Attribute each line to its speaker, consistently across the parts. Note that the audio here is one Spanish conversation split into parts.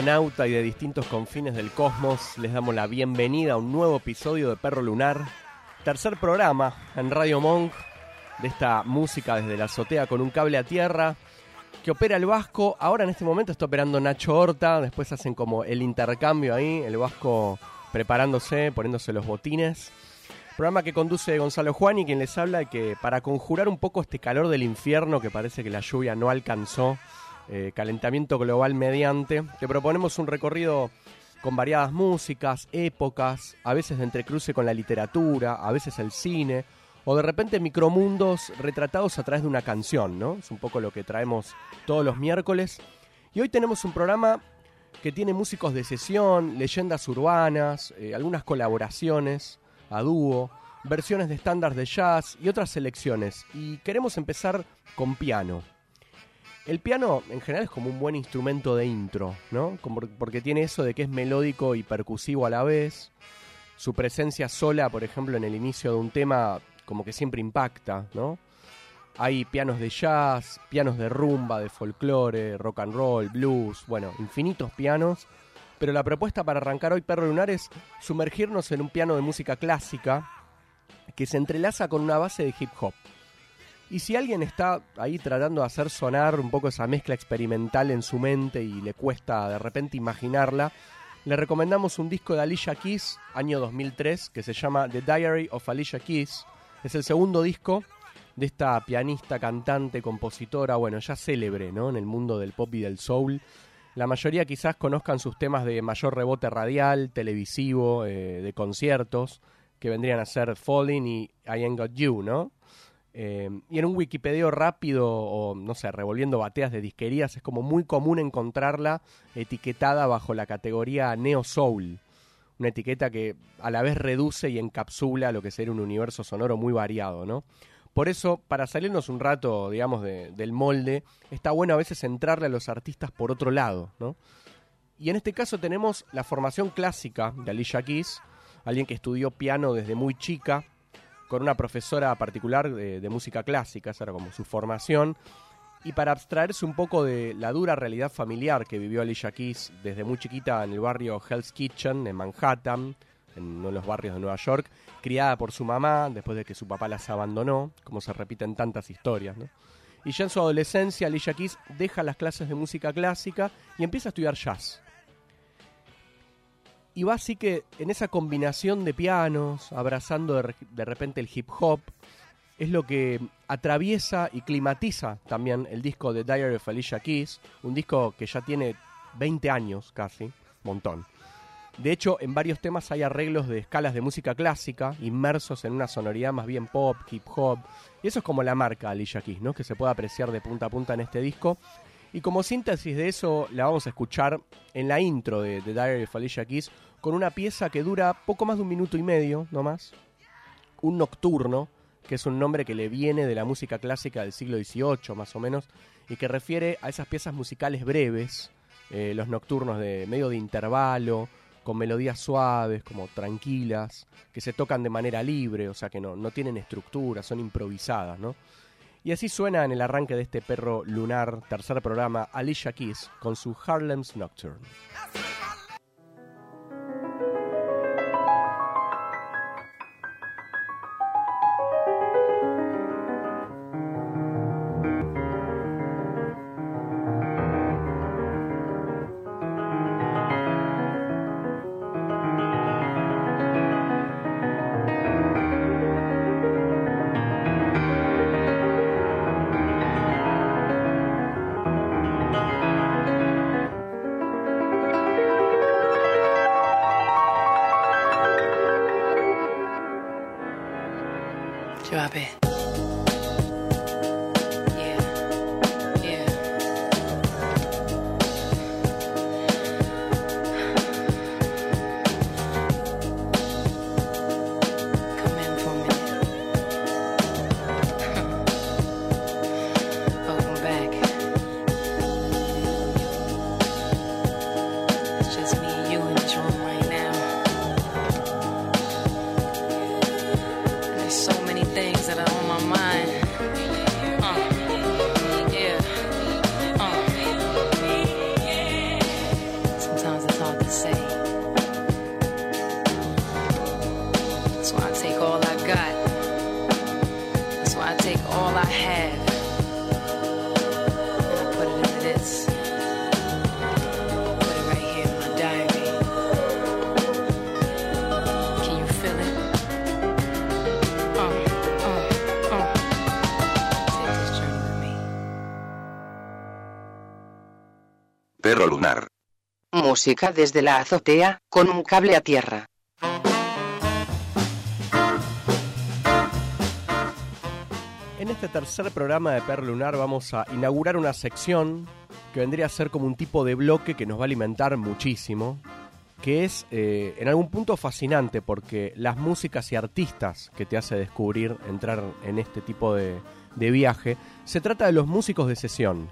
Speaker 1: Y de distintos confines del cosmos, les damos la bienvenida a un nuevo episodio de Perro Lunar, tercer programa en Radio Monk de esta música desde la azotea con un cable a tierra que opera el Vasco. Ahora en este momento está operando Nacho Horta, después hacen como el intercambio ahí, el Vasco preparándose, poniéndose los botines. Programa que conduce Gonzalo Juan y quien les habla que para conjurar un poco este calor del infierno que parece que la lluvia no alcanzó, eh, calentamiento global mediante, te proponemos un recorrido con variadas músicas, épocas, a veces de entrecruce con la literatura, a veces el cine, o de repente micromundos retratados a través de una canción, ¿no? Es un poco lo que traemos todos los miércoles. Y hoy tenemos un programa que tiene músicos de sesión, leyendas urbanas, eh, algunas colaboraciones a dúo, versiones de estándares de jazz y otras selecciones. Y queremos empezar con piano. El piano en general es como un buen instrumento de intro, ¿no? Porque tiene eso de que es melódico y percusivo a la vez. Su presencia sola, por ejemplo, en el inicio de un tema, como que siempre impacta, ¿no? Hay pianos de jazz, pianos de rumba, de folclore, rock and roll, blues, bueno, infinitos pianos. Pero la propuesta para arrancar hoy Perro Lunar es sumergirnos en un piano de música clásica que se entrelaza con una base de hip hop. Y si alguien está ahí tratando de hacer sonar un poco esa mezcla experimental en su mente y le cuesta de repente imaginarla, le recomendamos un disco de Alicia Keys, año 2003, que se llama The Diary of Alicia Keys. Es el segundo disco de esta pianista, cantante, compositora, bueno, ya célebre, ¿no? En el mundo del pop y del soul. La mayoría quizás conozcan sus temas de mayor rebote radial, televisivo, eh, de conciertos, que vendrían a ser Falling y I Ain't Got You, ¿no? Eh, y en un Wikipedia rápido o, no sé, revolviendo bateas de disquerías, es como muy común encontrarla etiquetada bajo la categoría Neo Soul. Una etiqueta que a la vez reduce y encapsula lo que sería un universo sonoro muy variado, ¿no? Por eso, para salirnos un rato, digamos, de- del molde, está bueno a veces entrarle a los artistas por otro lado, ¿no? Y en este caso tenemos la formación clásica de Alicia Keys, alguien que estudió piano desde muy chica, con una profesora particular de, música clásica, esa era como su formación, y para abstraerse un poco de la dura realidad familiar que vivió Alicia Keys desde muy chiquita en el barrio Hell's Kitchen, en Manhattan, en uno de los barrios de Nueva York, criada por su mamá después de que su papá las abandonó, como se repiten tantas historias. Y ya en su adolescencia, Alicia Keys deja las clases de música clásica y empieza a estudiar jazz. Y va así que en esa combinación de pianos, abrazando de, de repente el hip hop, es lo que atraviesa y climatiza también el disco de Diary of Alicia Keys, un disco que ya tiene 20 años casi, montón. De hecho, en varios temas hay arreglos de escalas de música clásica, inmersos en una sonoridad más bien pop, hip hop, y eso es como la marca Alicia Keys, ¿no? que se puede apreciar de punta a punta en este disco. Y como síntesis de eso, la vamos a escuchar en la intro de The Diary of Alicia Keys, con una pieza que dura poco más de un minuto y medio, no más. Un nocturno, que es un nombre que le viene de la música clásica del siglo XVIII, más o menos, y que refiere a esas piezas musicales breves, eh, los nocturnos de medio de intervalo, con melodías suaves, como tranquilas, que se tocan de manera libre, o sea que no, no tienen estructura, son improvisadas, ¿no? Y así suena en el arranque de este perro lunar, tercer programa, Alicia Keys, con su Harlem's Nocturne.
Speaker 2: Desde la azotea, con un cable a tierra.
Speaker 1: En este tercer programa de Perro Lunar vamos a inaugurar una sección que vendría a ser como un tipo de bloque que nos va a alimentar muchísimo, que es eh, en algún punto fascinante porque las músicas y artistas que te hace descubrir entrar en este tipo de viaje, se trata de los músicos de sesión.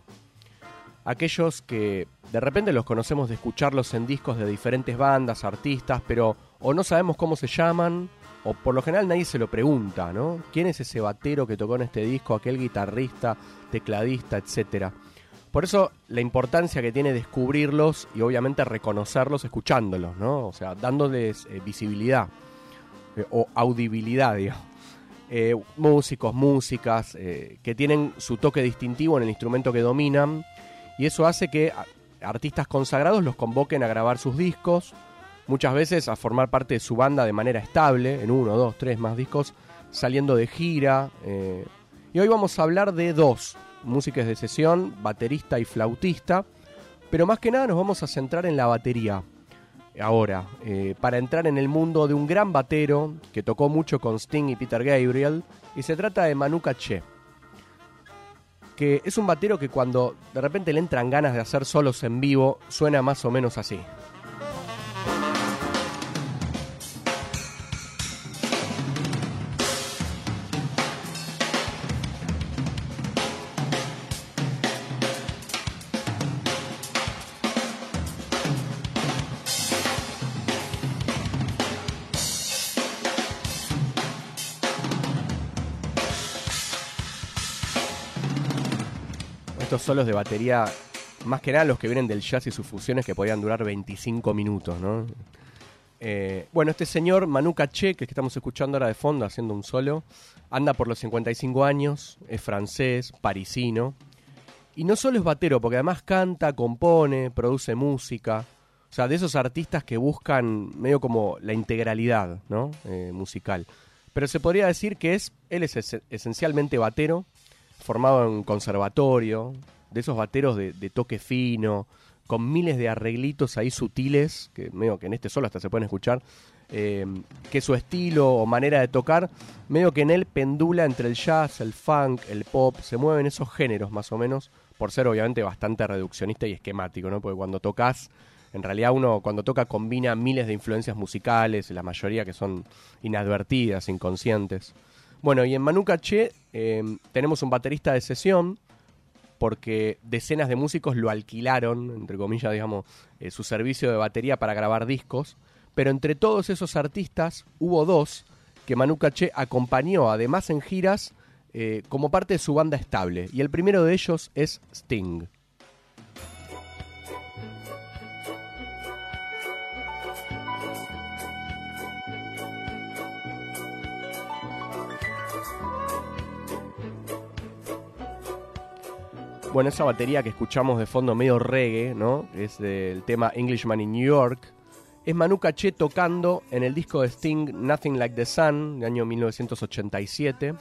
Speaker 1: Aquellos que de repente los conocemos de escucharlos en discos de diferentes bandas, artistas, pero o no sabemos cómo se llaman, o por lo general nadie se lo pregunta, ¿no? ¿Quién es ese batero que tocó en este disco, aquel guitarrista, tecladista, etcétera? Por eso la importancia que tiene descubrirlos y obviamente reconocerlos escuchándolos, ¿no? O sea, dándoles eh, visibilidad eh, o audibilidad, digamos. Eh, músicos, músicas que tienen su toque distintivo en el instrumento que dominan y eso hace que artistas consagrados los convoquen a grabar sus discos, muchas veces a formar parte de su banda de manera estable, en uno, dos, tres más discos, saliendo de gira. eh. Y hoy vamos a hablar de dos músicos de sesión, baterista y flautista, pero más que nada nos vamos a centrar en la batería. Ahora, eh, para entrar en el mundo de un gran batero que tocó mucho con Sting y Peter Gabriel, y se trata de Manu Katché que es un batero que cuando de repente le entran ganas de hacer solos en vivo, suena más o menos así. Solos de batería, más que nada los que vienen del jazz y sus fusiones que podían durar 25 minutos, ¿no? Eh, bueno, este señor Manu Katché, que que estamos escuchando ahora de fondo haciendo un solo, anda por los 55 años, es francés, parisino, y no solo es batero, porque además canta, compone, produce música, o sea, de esos artistas que buscan medio como la integralidad, ¿no? Eh, musical. Pero se podría decir que es, él es es- esencialmente batero, formado en conservatorio, de esos bateros de, toque fino, con miles de arreglitos ahí sutiles, que medio que en este solo hasta se pueden escuchar, eh, que su estilo o manera de tocar, medio que en él pendula entre el jazz, el funk, el pop, se mueven esos géneros más o menos, por ser obviamente bastante reduccionista y esquemático, ¿no? Porque cuando tocas, en realidad uno cuando toca combina miles de influencias musicales, la mayoría que son inadvertidas, inconscientes. Bueno, y en Manu Katché eh, tenemos un baterista de sesión, porque decenas de músicos lo alquilaron, entre comillas, digamos, eh, su servicio de batería para grabar discos. Pero entre todos esos artistas hubo dos que Manu Katché acompañó, además en giras, eh, como parte de su banda estable. Y el primero de ellos es Sting. Bueno, esa batería que escuchamos de fondo medio reggae, ¿no? Es del tema Englishman in New York. Es Manu Katché tocando en el disco de Sting Nothing Like the Sun, de año 1987.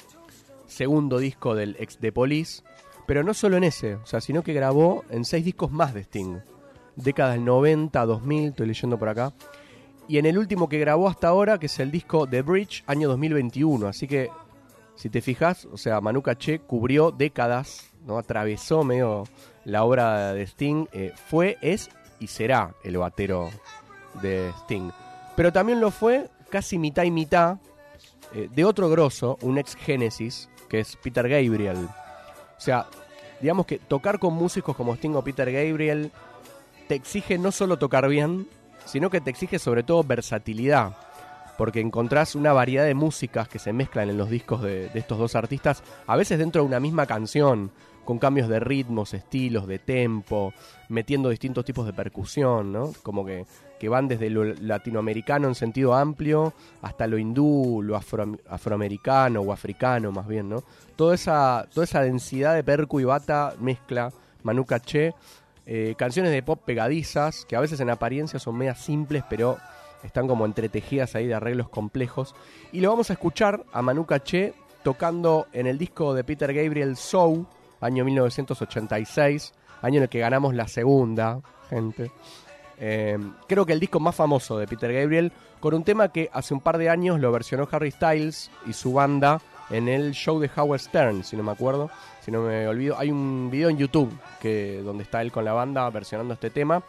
Speaker 1: Segundo disco del ex The Police. Pero no solo en ese, o sea, sino que grabó en seis discos más de Sting. Décadas del 90, 2000, estoy leyendo por acá. Y en el último que grabó hasta ahora, que es el disco The Bridge, año 2021. Así que Si te fijas, o sea, Manu Caché cubrió décadas, ¿no? Atravesó medio la obra de Sting, eh, fue, es y será el batero de Sting. Pero también lo fue casi mitad y mitad eh, de otro grosso, un ex Genesis, que es Peter Gabriel. O sea, digamos que tocar con músicos como Sting o Peter Gabriel te exige no solo tocar bien, sino que te exige sobre todo versatilidad. Porque encontrás una variedad de músicas que se mezclan en los discos de estos dos artistas, a veces dentro de una misma canción, con cambios de ritmos, estilos, de tempo, metiendo distintos tipos de percusión, ¿no? Como que, que van desde lo latinoamericano en sentido amplio hasta lo hindú, lo afro- afroamericano o africano más bien, ¿no? Toda esa, toda esa densidad de percu y bata mezcla Manu Caché, eh, canciones de pop pegadizas, que a veces en apariencia son medias simples, pero están como entretejidas ahí de arreglos complejos. Y lo vamos a escuchar a Manu Caché tocando en el disco de Peter Gabriel Soul, año 1986, año en el que ganamos la segunda, gente. Eh, creo que el disco más famoso de Peter Gabriel, con un tema que hace un par de años lo versionó Harry Styles y su banda en el show de Howard Stern, si no me acuerdo, si no me olvido. Hay un video en YouTube que, donde está él con la banda versionando este tema.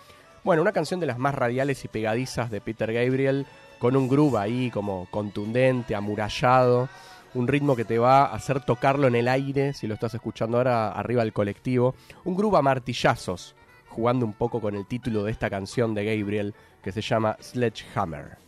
Speaker 1: Bueno, una canción de las más radiales y pegadizas de Peter Gabriel, con un groove ahí como contundente, amurallado, un ritmo que te va a hacer tocarlo en el aire, si lo estás escuchando ahora arriba del colectivo, un groove a martillazos, jugando un poco con el título de esta canción de Gabriel que se llama Sledgehammer.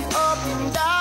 Speaker 3: up and down.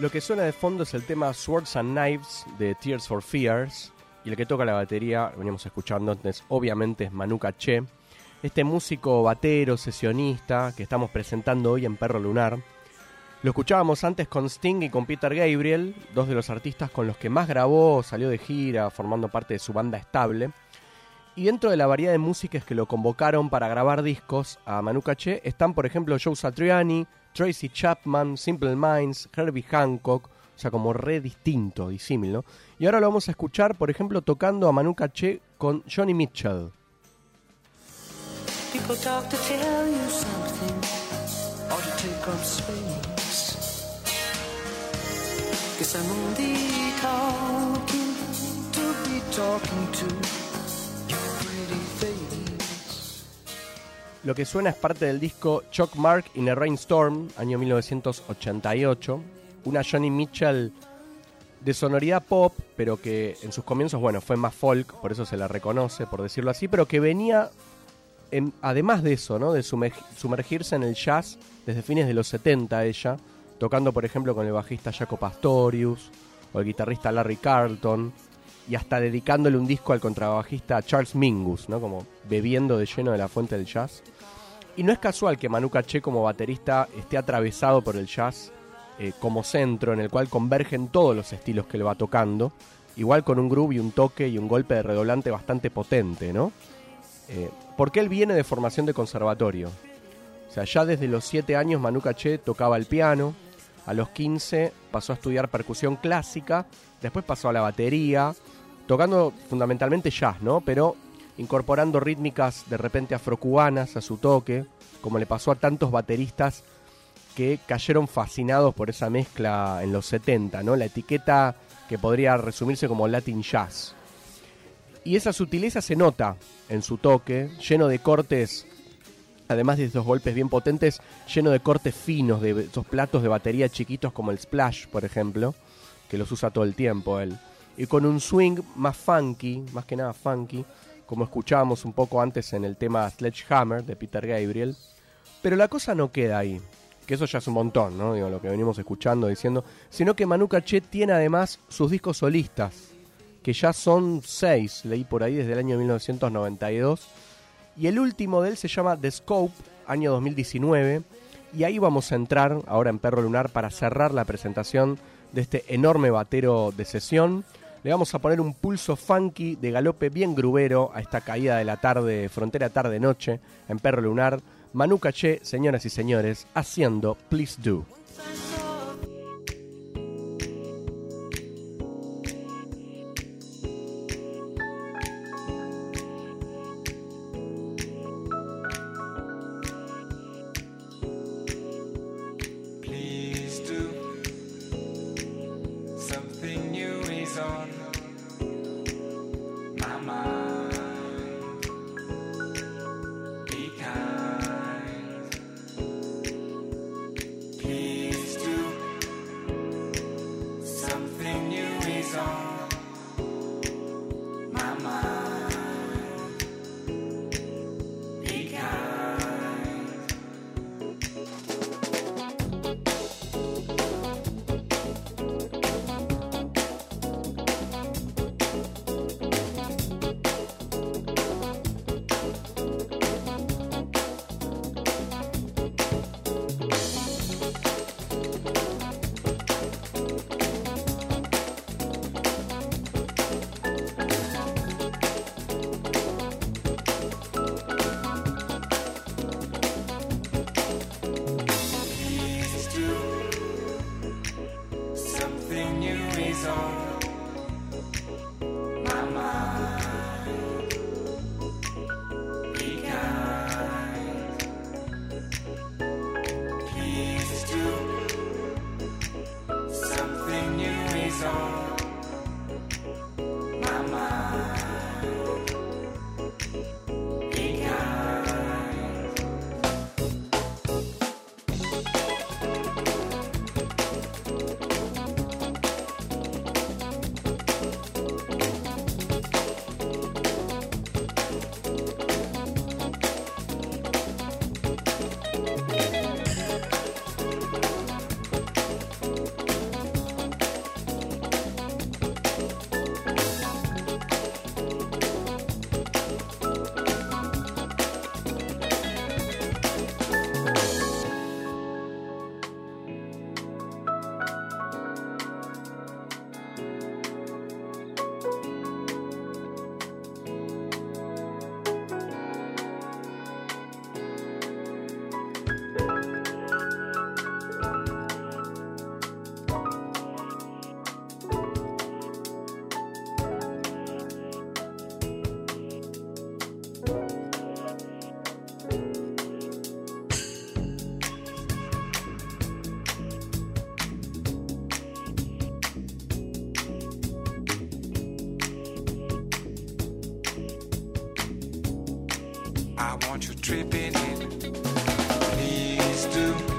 Speaker 1: Lo que suena de fondo es el tema Swords and Knives de Tears for Fears. Y el que toca la batería, lo veníamos escuchando antes, obviamente es Manu Caché. Este músico batero, sesionista, que estamos presentando hoy en Perro Lunar. Lo escuchábamos antes con Sting y con Peter Gabriel, dos de los artistas con los que más grabó, salió de gira, formando parte de su banda estable. Y dentro de la variedad de músicas que lo convocaron para grabar discos a Manu Caché están, por ejemplo, Joe Satriani, Tracy Chapman, Simple Minds, Herbie Hancock, o sea, como re distinto, disímil, ¿no? Y ahora lo vamos a escuchar, por ejemplo, tocando a Manu Caché con Johnny Mitchell. Lo que suena es parte del disco Chuck Mark in a Rainstorm, año 1988. Una Johnny Mitchell de sonoridad pop, pero que en sus comienzos, bueno, fue más folk, por eso se la reconoce, por decirlo así, pero que venía, en- además de eso, ¿no? De sumer- sumergirse en el jazz desde fines de los 70 ella, tocando, por ejemplo, con el bajista Jaco Pastorius o el guitarrista Larry Carlton, y hasta dedicándole un disco al contrabajista Charles Mingus, ¿no? Como bebiendo de lleno de la fuente del jazz. Y no es casual que Manu Caché como baterista esté atravesado por el jazz eh, como centro en el cual convergen todos los estilos que le va tocando, igual con un groove y un toque y un golpe de redoblante bastante potente, ¿no? Eh, porque él viene de formación de conservatorio. O sea, ya desde los 7 años Manu Caché tocaba el piano, a los 15 pasó a estudiar percusión clásica, después pasó a la batería, tocando fundamentalmente jazz, ¿no? Pero incorporando rítmicas de repente afrocubanas a su toque, como le pasó a tantos bateristas que cayeron fascinados por esa mezcla en los 70, ¿no? La etiqueta que podría resumirse como Latin Jazz. Y esa sutileza se nota en su toque, lleno de cortes, además de esos golpes bien potentes, lleno de cortes finos, de esos platos de batería chiquitos como el Splash, por ejemplo, que los usa todo el tiempo él. Y con un swing más funky, más que nada funky, como escuchábamos un poco antes en el tema Sledgehammer de Peter Gabriel. Pero la cosa no queda ahí, que eso ya es un montón, ¿no? Digo, lo que venimos escuchando, diciendo, sino que Manu Caché tiene además sus discos solistas, que ya son seis, leí por ahí desde el año 1992, y el último de él se llama The Scope, año 2019, y ahí vamos a entrar ahora en Perro Lunar para cerrar la presentación de este enorme batero de sesión. Le vamos a poner un pulso funky de galope bien grubero a esta caída de la tarde, frontera tarde-noche, en Perro Lunar. Manu Caché, señoras y señores, haciendo Please Do.
Speaker 4: I want you tripping in. Please do.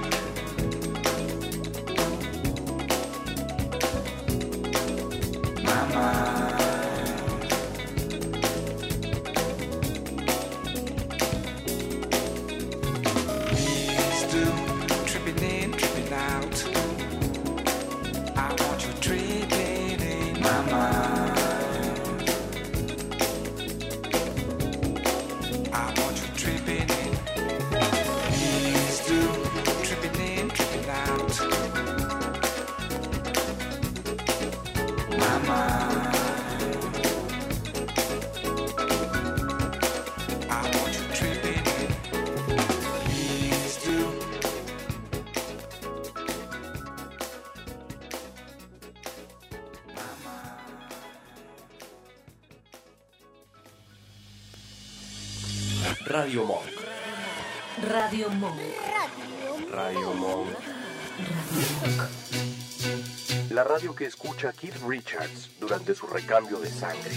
Speaker 5: Escucha Keith Richards durante su recambio de sangre.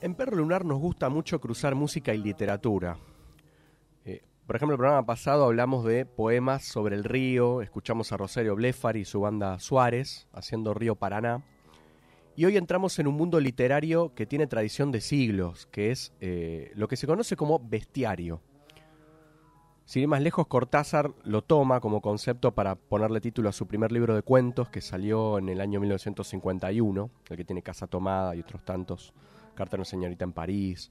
Speaker 1: En Perro Lunar nos gusta mucho cruzar música y literatura. Eh, por ejemplo, el programa pasado hablamos de poemas sobre el río, escuchamos a Rosario Blefari y su banda Suárez haciendo Río Paraná. Y hoy entramos en un mundo literario que tiene tradición de siglos, que es eh, lo que se conoce como bestiario. Sin ir más lejos, Cortázar lo toma como concepto para ponerle título a su primer libro de cuentos que salió en el año 1951, el que tiene Casa Tomada y otros tantos, Carta a una señorita en París.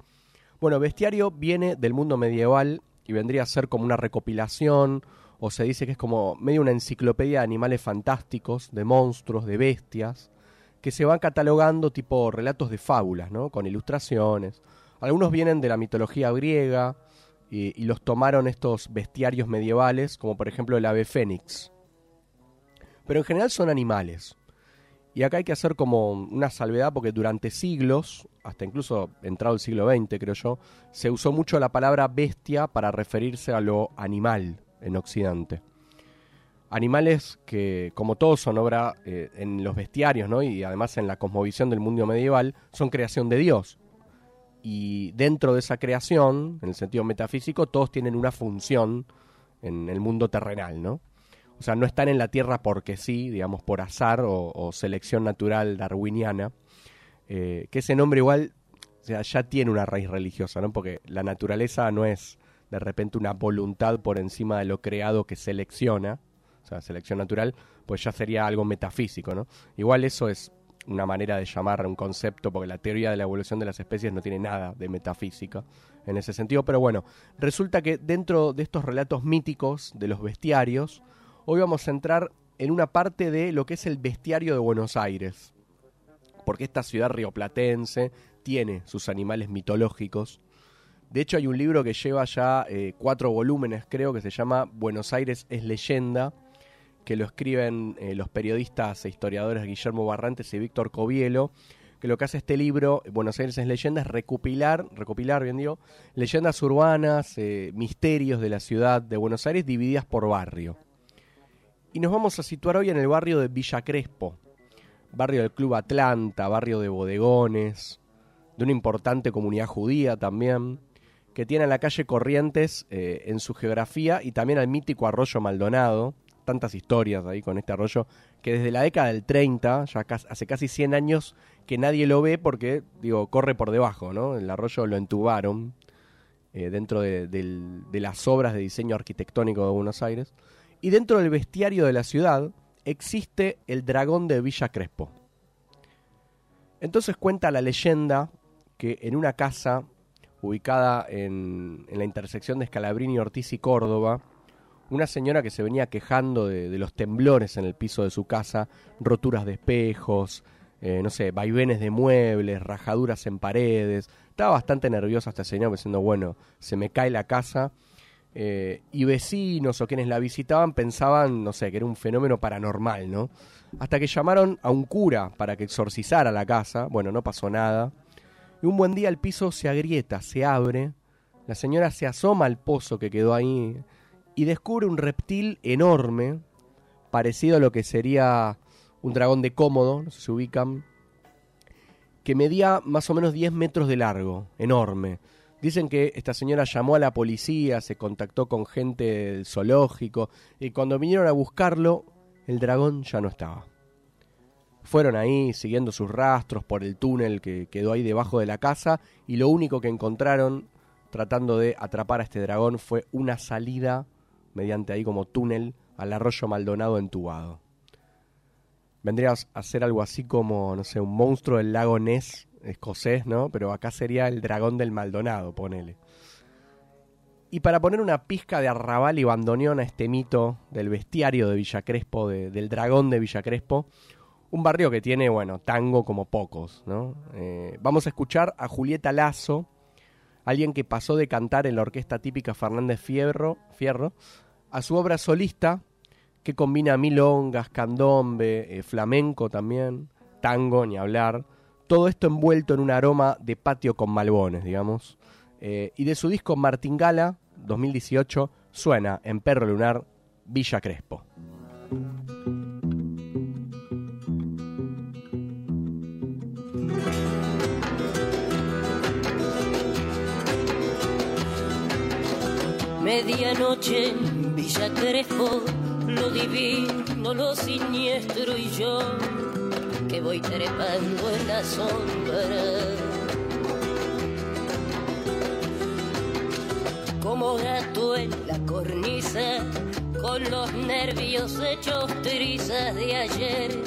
Speaker 1: Bueno, bestiario viene del mundo medieval y vendría a ser como una recopilación, o se dice que es como medio una enciclopedia de animales fantásticos, de monstruos, de bestias, que se van catalogando tipo relatos de fábulas, ¿no? Con ilustraciones. Algunos vienen de la mitología griega y, los tomaron estos bestiarios medievales, como por ejemplo el ave fénix. Pero en general son animales. Y acá hay que hacer como una salvedad porque durante siglos, hasta incluso entrado el siglo XX creo yo, se usó mucho la palabra bestia para referirse a lo animal en Occidente. Animales que, como todos, son obra eh, en los bestiarios, ¿no? Y además en la cosmovisión del mundo medieval, son creación de Dios. Y dentro de esa creación, en el sentido metafísico, todos tienen una función en el mundo terrenal, ¿no? O sea, no están en la Tierra porque sí, digamos, por azar o, selección natural darwiniana. eh, que ese nombre igual ya tiene una raíz religiosa, ¿no? Porque la naturaleza no es de repente una voluntad por encima de lo creado que selecciona, o sea, selección natural, pues ya sería algo metafísico, ¿no? Igual eso es una manera de llamar un concepto, porque la teoría de la evolución de las especies no tiene nada de metafísica en ese sentido, pero bueno, resulta que dentro de estos relatos míticos de los bestiarios, hoy vamos a entrar en una parte de lo que es el bestiario de Buenos Aires, porque esta ciudad rioplatense tiene sus animales mitológicos. De hecho, hay un libro que lleva ya eh, cuatro volúmenes, creo, que se llama Buenos Aires es leyenda, que lo escriben eh, los periodistas e historiadores Guillermo Barrantes y Víctor Covielo, que lo que hace este libro, Buenos Aires es leyenda, es recopilar, recopilar, bien digo, leyendas urbanas, eh, misterios de la ciudad de Buenos Aires divididas por barrio. Y nos vamos a situar hoy en el barrio de Villa Crespo, barrio del Club Atlanta, barrio de bodegones, de una importante comunidad judía también, que tiene a la calle Corrientes eh, en su geografía y también al mítico arroyo Maldonado, tantas historias ahí con este arroyo, que desde la década del 30, ya cas- hace casi 100 años que nadie lo ve porque, digo, corre por debajo, ¿no? El arroyo lo entubaron eh, dentro de, las obras de diseño arquitectónico de Buenos Aires. Y dentro del bestiario de la ciudad existe el dragón de Villa Crespo. Entonces cuenta la leyenda que en una casa ubicada en, en la intersección de Scalabrini, Ortiz y Córdoba, una señora que se venía quejando de, los temblores en el piso de su casa, roturas de espejos, eh, no sé, vaivenes de muebles, rajaduras en paredes. Estaba bastante nerviosa esta señora diciendo, bueno, se me cae la casa. Eh, y vecinos o quienes la visitaban pensaban, no sé, que era un fenómeno paranormal, ¿no? Hasta que llamaron a un cura para que exorcizara la casa. Bueno, no pasó nada. Y un buen día el piso se agrieta, se abre. La señora se asoma al pozo que quedó ahí y descubre un reptil enorme, parecido a lo que sería un dragón de cómodo, se ubican, que medía más o menos 10 metros de largo, enorme. Dicen que esta señora llamó a la policía, se contactó con gente del zoológico y cuando vinieron a buscarlo, el dragón ya no estaba. Fueron ahí siguiendo sus rastros por el túnel que quedó ahí debajo de la casa y lo único que encontraron tratando de atrapar a este dragón fue una salida mediante ahí como túnel al arroyo Maldonado entubado. Vendría a ser algo así como, no sé, un monstruo del lago Ness escocés, ¿no? Pero acá sería el dragón del Maldonado, ponele. Y para poner una pizca de arrabal y bandoneón a este mito del bestiario de Villa Crespo, de- del dragón de Villa Crespo, un barrio que tiene, bueno, tango como pocos, ¿no? Eh, vamos a escuchar a Julieta Lazo, alguien que pasó de cantar en la orquesta típica Fernández Fierro, a su obra solista, que combina milongas, candombe, eh, flamenco también, tango, ni hablar, todo esto envuelto en un aroma de patio con malbones, digamos. Eh, y de su disco Martingala, 2018, suena en Perro Lunar, Villa Crespo.
Speaker 6: Medianoche en Villa Crespo, lo divino, lo siniestro y yo, que voy trepando en la sombra. Como gato en la cornisa, con los nervios hechos trizas de ayer,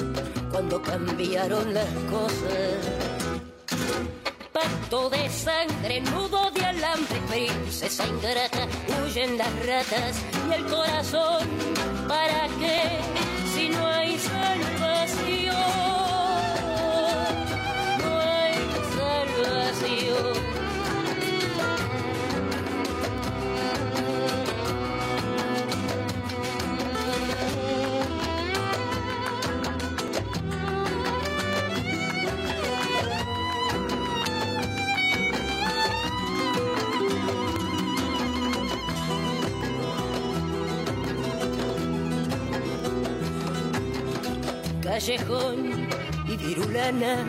Speaker 6: cuando cambiaron las cosas de sangre, nudo de alambre, princesa ingrata, huyen las ratas y el corazón, ¿para qué? Si no hay salvación, callejón y virulana,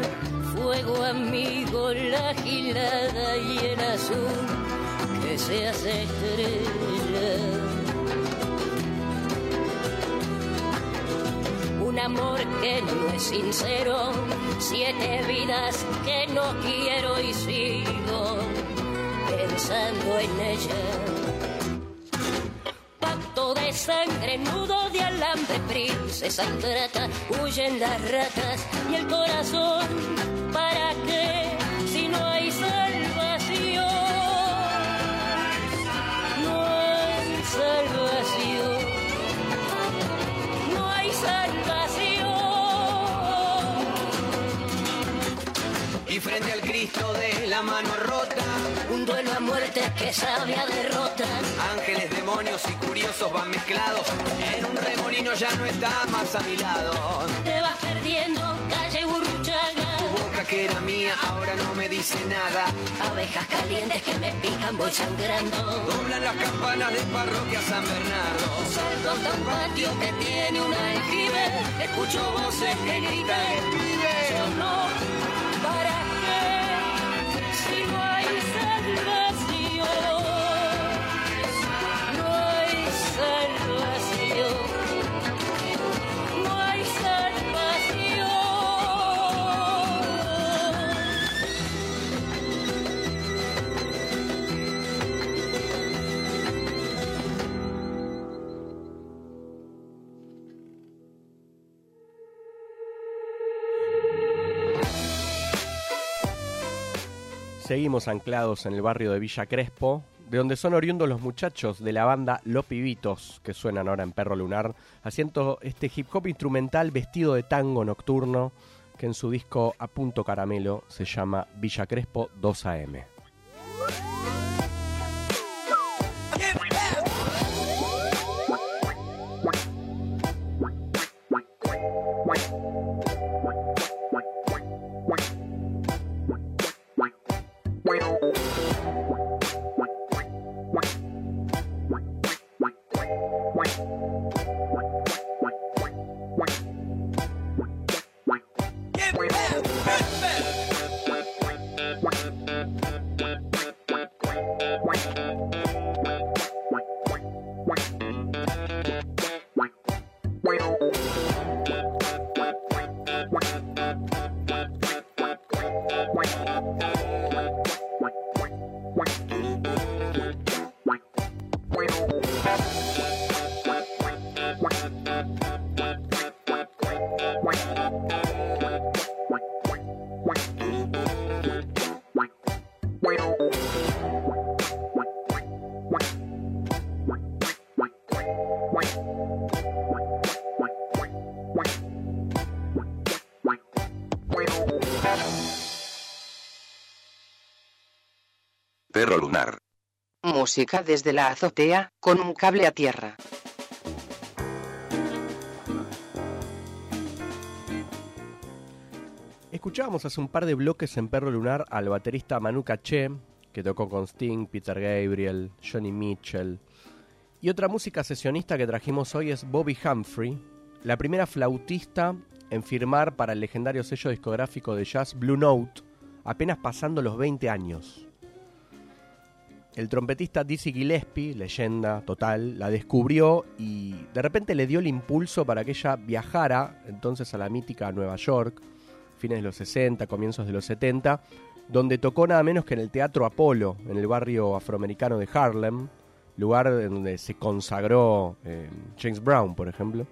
Speaker 6: fuego amigo, la gilada y el azul que se hace estrella. Un amor que no es sincero, siete vidas que no quiero y sigo pensando en ella sangre, nudo de alambre, princesa ingrata, huyen las ratas y el corazón, ¿para qué? Si no hay salvación, no hay salvación, no hay salvación.
Speaker 7: Y frente al Cristo de la mano rota,
Speaker 6: Un duelo a muerte que sabe a derrota.
Speaker 7: ángeles, demonios y curiosos van mezclados. En un remolino ya no está más a mi lado.
Speaker 6: Te vas perdiendo, calle Burruchaga.
Speaker 7: Tu boca que era mía ahora no me dice nada.
Speaker 6: Abejas calientes que me pican, voy sangrando.
Speaker 7: Doblan las campanas de parroquia San Bernardo.
Speaker 6: Salto hasta un patio que tiene un aljibe. Escucho voces que gritan.
Speaker 1: Seguimos anclados en el barrio de Villa Crespo, de donde son oriundos los muchachos de la banda Los Pibitos, que suenan ahora en Perro Lunar, haciendo este hip hop instrumental vestido de tango nocturno, que en su disco A Punto Caramelo se llama Villa Crespo 2
Speaker 2: Desde la azotea, con un cable a tierra.
Speaker 1: Escuchábamos hace un par de bloques en Perro Lunar al baterista Manu Caché, que tocó con Sting, Peter Gabriel, Johnny Mitchell. Y otra música sesionista que trajimos hoy es Bobby Humphrey, la primera flautista en firmar para el legendario sello discográfico de jazz Blue Note, apenas pasando los 20 años. El trompetista Dizzy Gillespie, leyenda total, la descubrió y de repente le dio el impulso para que ella viajara entonces a la mítica Nueva York, fines de los 60, comienzos de los 70, donde tocó nada menos que en el Teatro Apolo, en el barrio afroamericano de Harlem, lugar donde se consagró eh, James Brown, por ejemplo.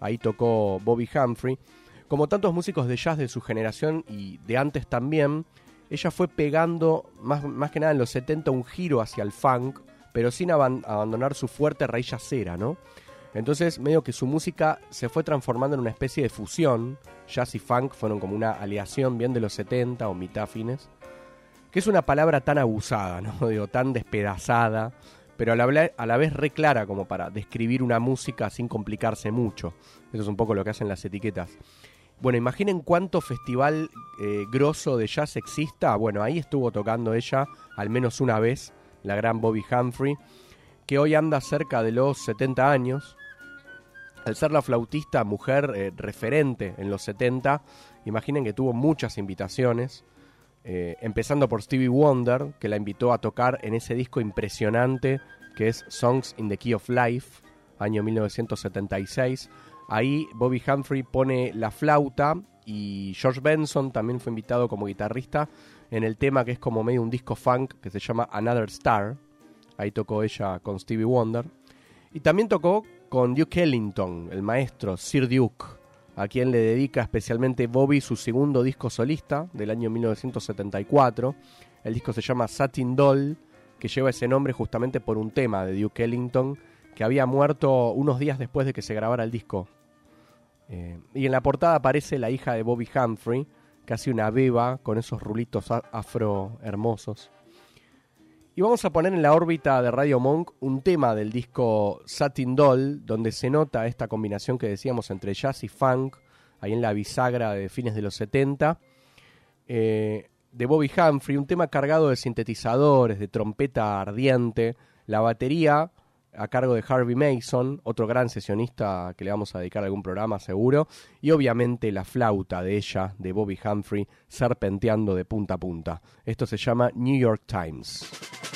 Speaker 1: Ahí tocó Bobby Humphrey. Como tantos músicos de jazz de su generación y de antes también, ella fue pegando, más, más que nada en los 70, un giro hacia el funk, pero sin aban- abandonar su fuerte raíz jazzera, ¿no? Entonces, medio que su música se fue transformando en una especie de fusión. Jazz y funk fueron como una aleación bien de los 70 o mitad fines. Que es una palabra tan abusada, ¿no? Digo, tan despedazada, pero a la, a la vez re clara como para describir una música sin complicarse mucho. Eso es un poco lo que hacen las etiquetas. Bueno, imaginen cuánto festival eh, grosso de jazz exista. Bueno, ahí estuvo tocando ella al menos una vez, la gran Bobby Humphrey, que hoy anda cerca de los 70 años. Al ser la flautista mujer eh, referente en los 70, imaginen que tuvo muchas invitaciones, eh, empezando por Stevie Wonder, que la invitó a tocar en ese disco impresionante que es Songs in the Key of Life, año 1976. Ahí Bobby Humphrey pone la flauta y George Benson también fue invitado como guitarrista en el tema que es como medio un disco funk que se llama Another Star. Ahí tocó ella con Stevie Wonder. Y también tocó con Duke Ellington, el maestro Sir Duke, a quien le dedica especialmente Bobby su segundo disco solista del año 1974. El disco se llama Satin Doll, que lleva ese nombre justamente por un tema de Duke Ellington, que había muerto unos días después de que se grabara el disco. Eh, y en la portada aparece la hija de Bobby Humphrey, casi una beba con esos rulitos afro hermosos. Y vamos a poner en la órbita de Radio Monk un tema del disco Satin Doll, donde se nota esta combinación que decíamos entre jazz y funk, ahí en la bisagra de fines de los 70, eh, de Bobby Humphrey, un tema cargado de sintetizadores, de trompeta ardiente, la batería a cargo de Harvey Mason, otro gran sesionista que le vamos a dedicar a algún programa seguro, y obviamente la flauta de ella, de Bobby Humphrey, serpenteando de punta a punta. Esto se llama New York Times.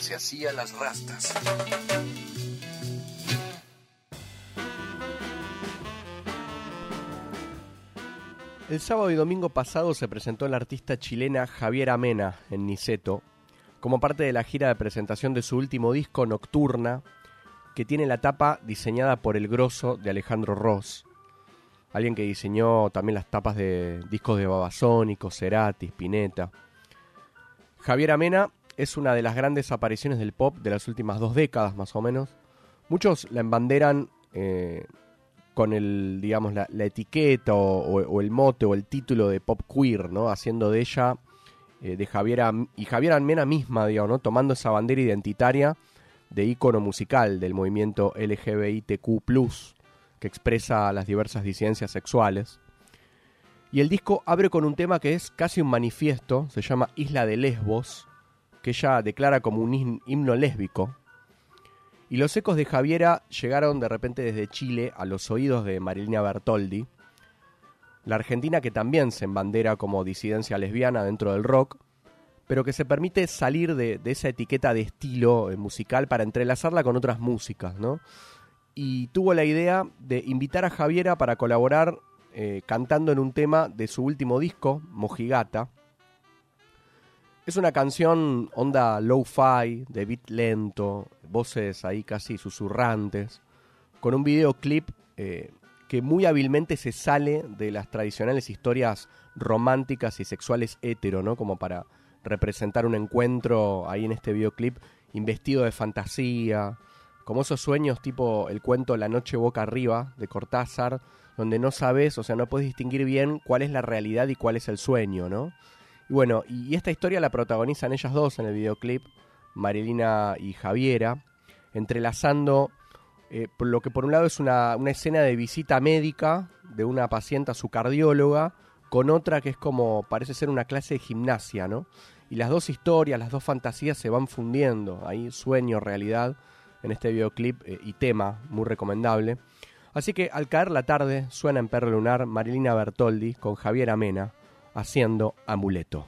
Speaker 1: Se hacía las rastas. El sábado y domingo pasado se presentó la artista chilena Javiera Mena en Niceto como parte de la gira de presentación de su último disco Nocturna, que tiene la tapa diseñada por el grosso de Alejandro Ross, alguien que diseñó también las tapas de discos de Babasónico, Cerati, Spinetta. Javiera Mena es una de las grandes apariciones del pop de las últimas dos décadas más o menos. Muchos la embanderan eh, con el, digamos, la, etiqueta o, el mote o el título de pop queer, ¿no? Haciendo de ella, eh, de Javiera, y Javiera Mena misma, digamos, ¿no? Tomando esa bandera identitaria de ícono musical del movimiento LGBTQ+, que expresa las diversas disidencias sexuales. Y el disco abre con un tema que es casi un manifiesto, se llama Isla de Lesbos, que ella declara como un himno lésbico. Y los ecos de Javiera llegaron de repente desde Chile a los oídos de Marilina Bertoldi, la argentina que también se embandera como disidencia lesbiana dentro del rock, pero que se permite salir de, de esa etiqueta de estilo eh, musical para entrelazarla con otras músicas, ¿no? Y tuvo la idea de invitar a Javiera para colaborar eh, cantando en un tema de su último disco, Mojigata. Es una canción onda low-fi, de beat lento, voces ahí casi susurrantes, con un videoclip eh, que muy hábilmente se sale de las tradicionales historias románticas y sexuales hetero, ¿no? Como para representar un encuentro ahí en este videoclip investido de fantasía, como esos sueños tipo el cuento La noche boca arriba de Cortázar, donde no sabes, o sea, no puedes distinguir bien cuál es la realidad y cuál es el sueño, ¿no? Y bueno, y esta historia la protagonizan ellas dos en el videoclip, Marilina y Javiera, entrelazando eh, lo que por un lado es una, una escena de visita médica de una paciente a su cardióloga, con otra que es como, parece ser una clase de gimnasia, ¿no? Y las dos historias, las dos fantasías se van fundiendo, ahí sueño, realidad, en este videoclip eh, y tema, muy recomendable. Así que al caer la tarde suena en Perro Lunar Marilina Bertoldi con Javier Amena haciendo amuleto.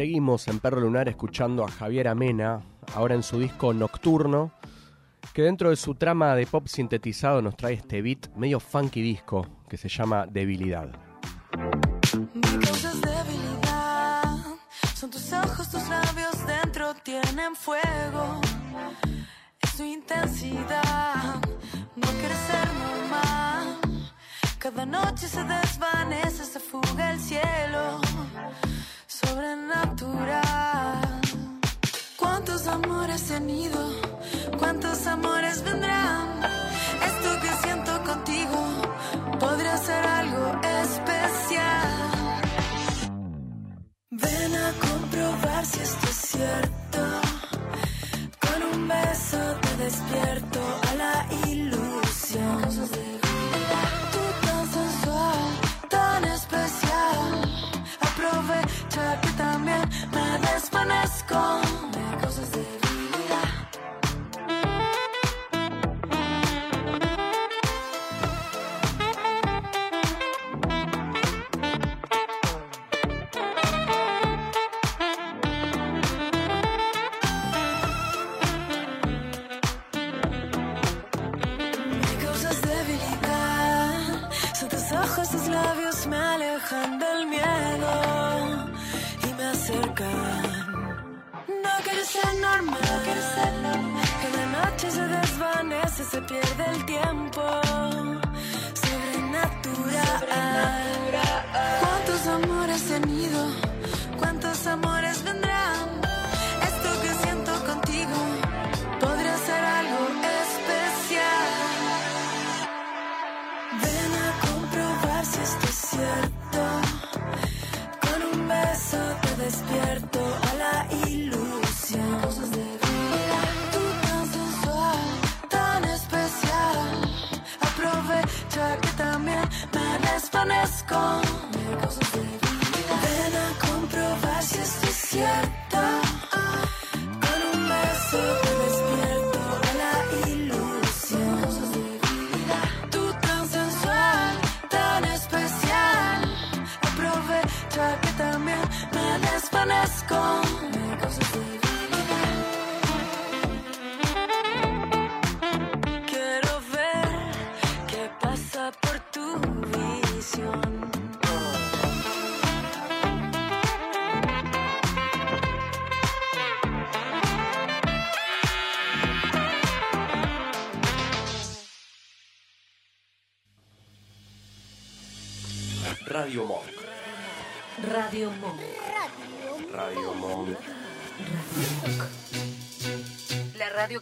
Speaker 1: Seguimos en Perro Lunar escuchando a Javier Amena, ahora en su disco Nocturno, que dentro de su trama de pop sintetizado nos trae este beat medio funky disco que se llama Debilidad.
Speaker 8: Me causas debilidad. Son tus ojos, tus labios dentro tienen fuego. Es tu intensidad. No quieres ser normal. Cada noche se desvanece, se fuga el cielo. Sobrenatural. ¿Cuántos amores he tenido? ¿Cuántos amores vendrán? Esto que siento contigo podría ser algo especial. Ven a comprobar si esto es cierto. Con un beso te despierto Moscow.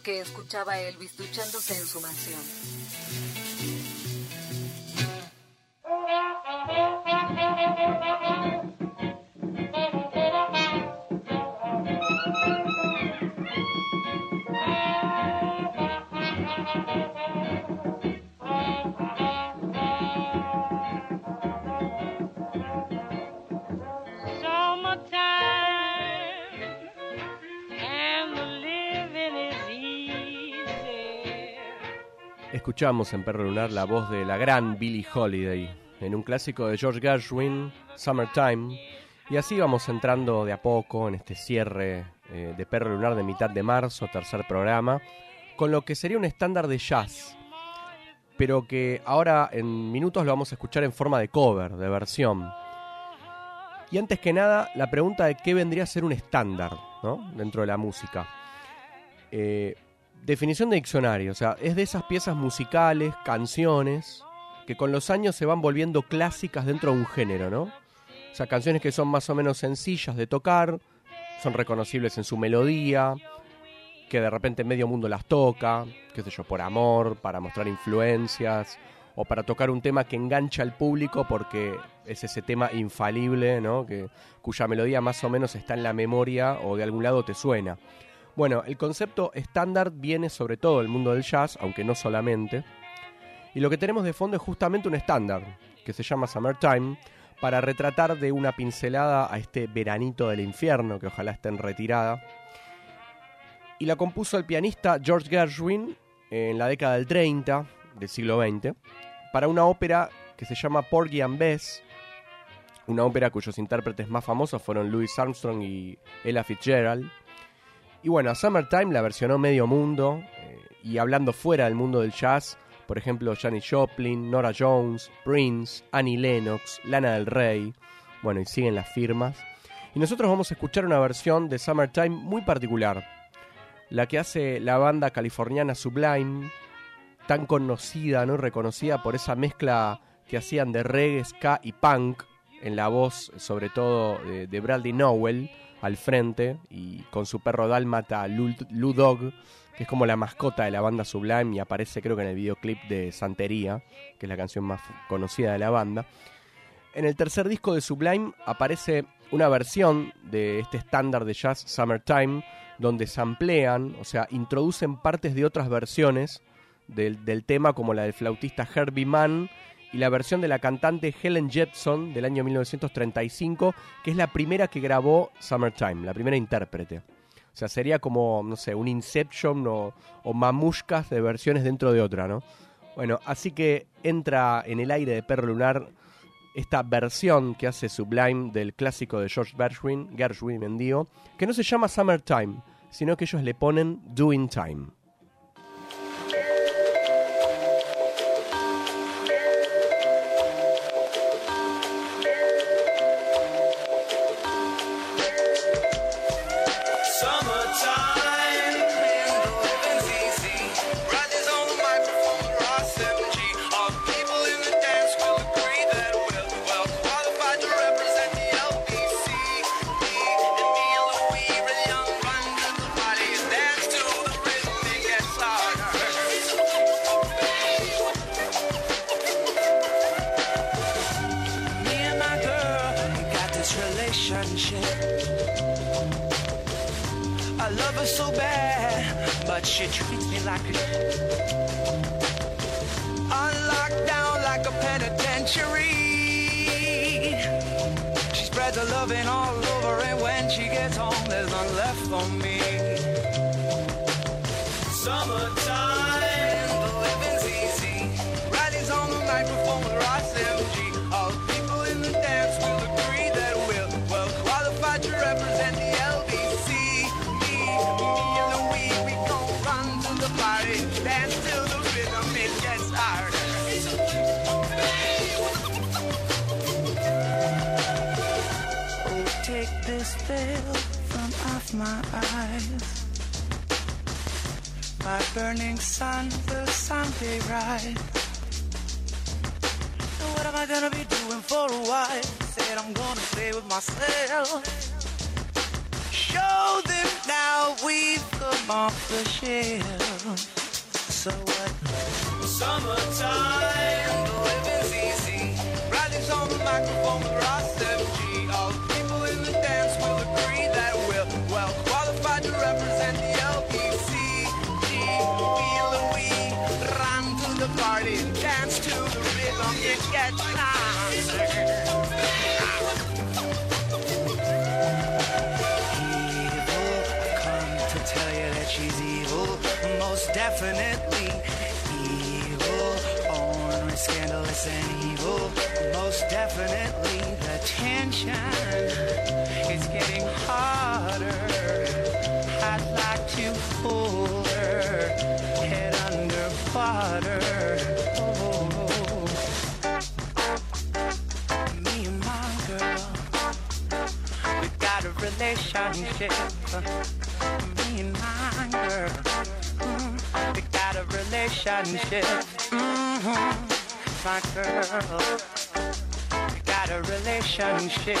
Speaker 8: Que
Speaker 9: escuchaba Elvis duchándose en su mansión.
Speaker 1: Escuchamos en Perro Lunar la voz de la gran Billie Holiday en un clásico de George Gershwin, Summertime. Y así vamos entrando de a poco en este cierre eh, de Perro Lunar de mitad de marzo, tercer programa, con lo que sería un estándar de jazz, pero que ahora en minutos lo vamos a escuchar en forma de cover, de versión. Y antes que nada, la pregunta de qué vendría a ser un estándar ¿no? dentro de la música. Eh, definición de diccionario, o sea, es de esas piezas musicales, canciones, que con los años se van volviendo clásicas dentro de un género, ¿no? O sea, canciones que son más o menos sencillas de tocar, son reconocibles en su melodía, que de repente medio mundo las toca, qué sé yo, por amor, para mostrar influencias, o para tocar un tema que engancha al público porque es ese tema infalible, ¿no? Que, cuya melodía más o menos está en la memoria o de algún lado te suena. Bueno, el concepto estándar viene sobre todo del mundo del jazz, aunque no solamente. Y lo que tenemos de fondo es justamente un estándar, que se llama Summertime, para retratar de una pincelada a este veranito del infierno, que ojalá esté en retirada. y la compuso el pianista George Gershwin en la década del 30 del siglo XX para una ópera que se llama Porgy and Bess, una ópera cuyos intérpretes más famosos fueron Louis Armstrong y Ella Fitzgerald. Y bueno, a Summertime la versionó medio mundo, eh, y hablando fuera del mundo del jazz, por ejemplo, Janis Joplin, Nora Jones, Prince, Annie Lennox, Lana del Rey, bueno, y siguen las firmas. Y nosotros vamos a escuchar una versión de Summertime muy particular, la que hace la banda californiana Sublime, tan conocida, ¿no? reconocida por esa mezcla que hacían de reggae, ska y punk, en la voz sobre todo de, de Bradley Nowell al frente y con su perro dálmata Lou, Dog, que es como la mascota de la banda Sublime y aparece creo que en el videoclip de Santería, que es la canción más conocida de la banda. En el tercer disco de Sublime aparece una versión de este estándar de jazz Summertime, donde samplean, o sea, introducen partes de otras versiones del tema, como la del flautista Herbie Mann y la versión de la cantante Helen Jetson del año 1935, que es la primera que grabó Summertime, la primera intérprete. O sea, sería como, no sé, un Inception o, o mamushkas de versiones dentro de otra, ¿no? Bueno, así que entra en el aire de Perro Lunar esta versión que hace Sublime del clásico de George Gershwin, Gershwin, mendigo, que no se llama Summertime, sino que ellos le ponen Doing Time.
Speaker 3: Penitentiary.
Speaker 8: She spreads her loving all over, and when she gets home, there's none left for me.
Speaker 3: Summertime,
Speaker 8: my eyes. My burning sun will someday rise. And What am I gonna be doing for a while? Said I'm gonna play with myself. Show them now we've come off the shelf. So what?
Speaker 3: Summertime, the living's easy. Riley's on the microphone with
Speaker 8: definitely evil. Ornery, scandalous, and evil, most definitely. The tension is getting harder. I'd like to hold her head under water. Me and my girl. We got a relationship. Me and my girl. We relationship. hmm My girl. Got a relationship.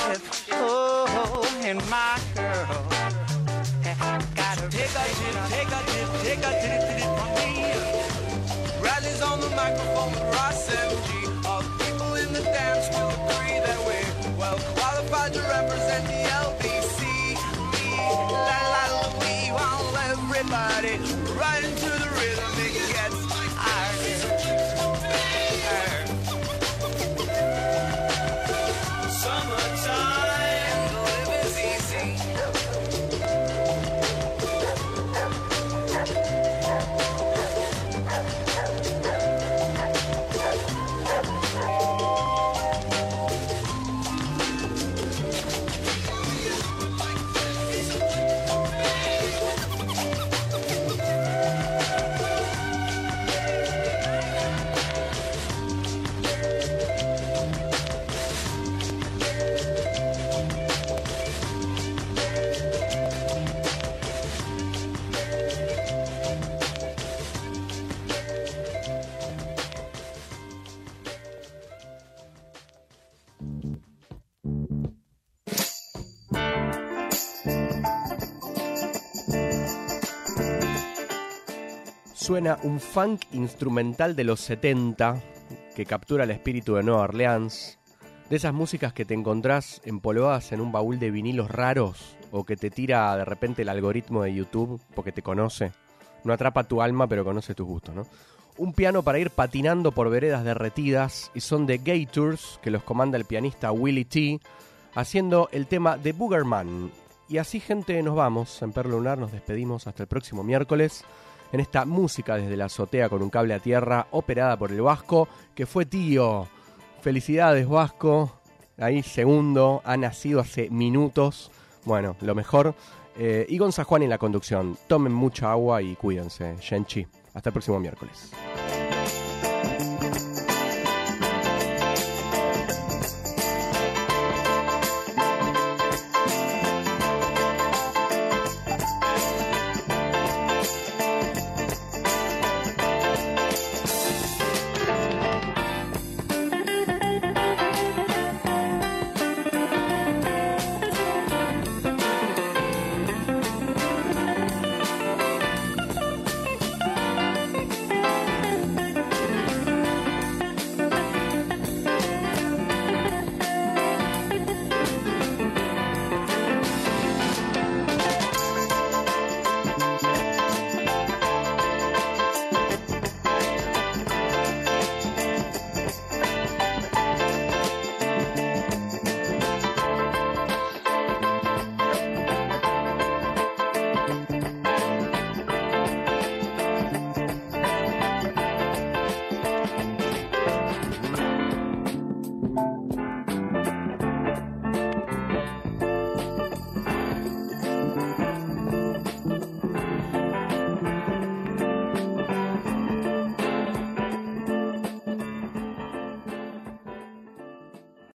Speaker 8: Oh, and my girl. Got a
Speaker 3: Take a dip, take a dip, take a dip, dip from me. Riley's on the microphone with Ross MG. All the people in the dance will agree that we're well qualified to represent the LBC. Me, la la Louis, while everybody
Speaker 1: un funk instrumental de los 70 que captura el espíritu de Nueva Orleans. De esas músicas que te encontrás empolvadas en un baúl de vinilos raros o que te tira de repente el algoritmo de YouTube porque te conoce. No atrapa tu alma, pero conoce tus gustos, ¿no? Un piano para ir patinando por veredas derretidas y son de Gators, que los comanda el pianista Willie T, haciendo el tema de Boogerman. Y así, gente, nos vamos. En Perlo Lunar nos despedimos hasta el próximo miércoles en esta música desde la azotea con un cable a tierra operada por el Vasco, que fue tío. Felicidades, Vasco. Ahí, segundo, ha nacido hace minutos. Bueno, lo mejor. Eh, y Gonza Juan en la conducción. Tomen mucha agua y cuídense. Shenchi. Hasta el próximo miércoles.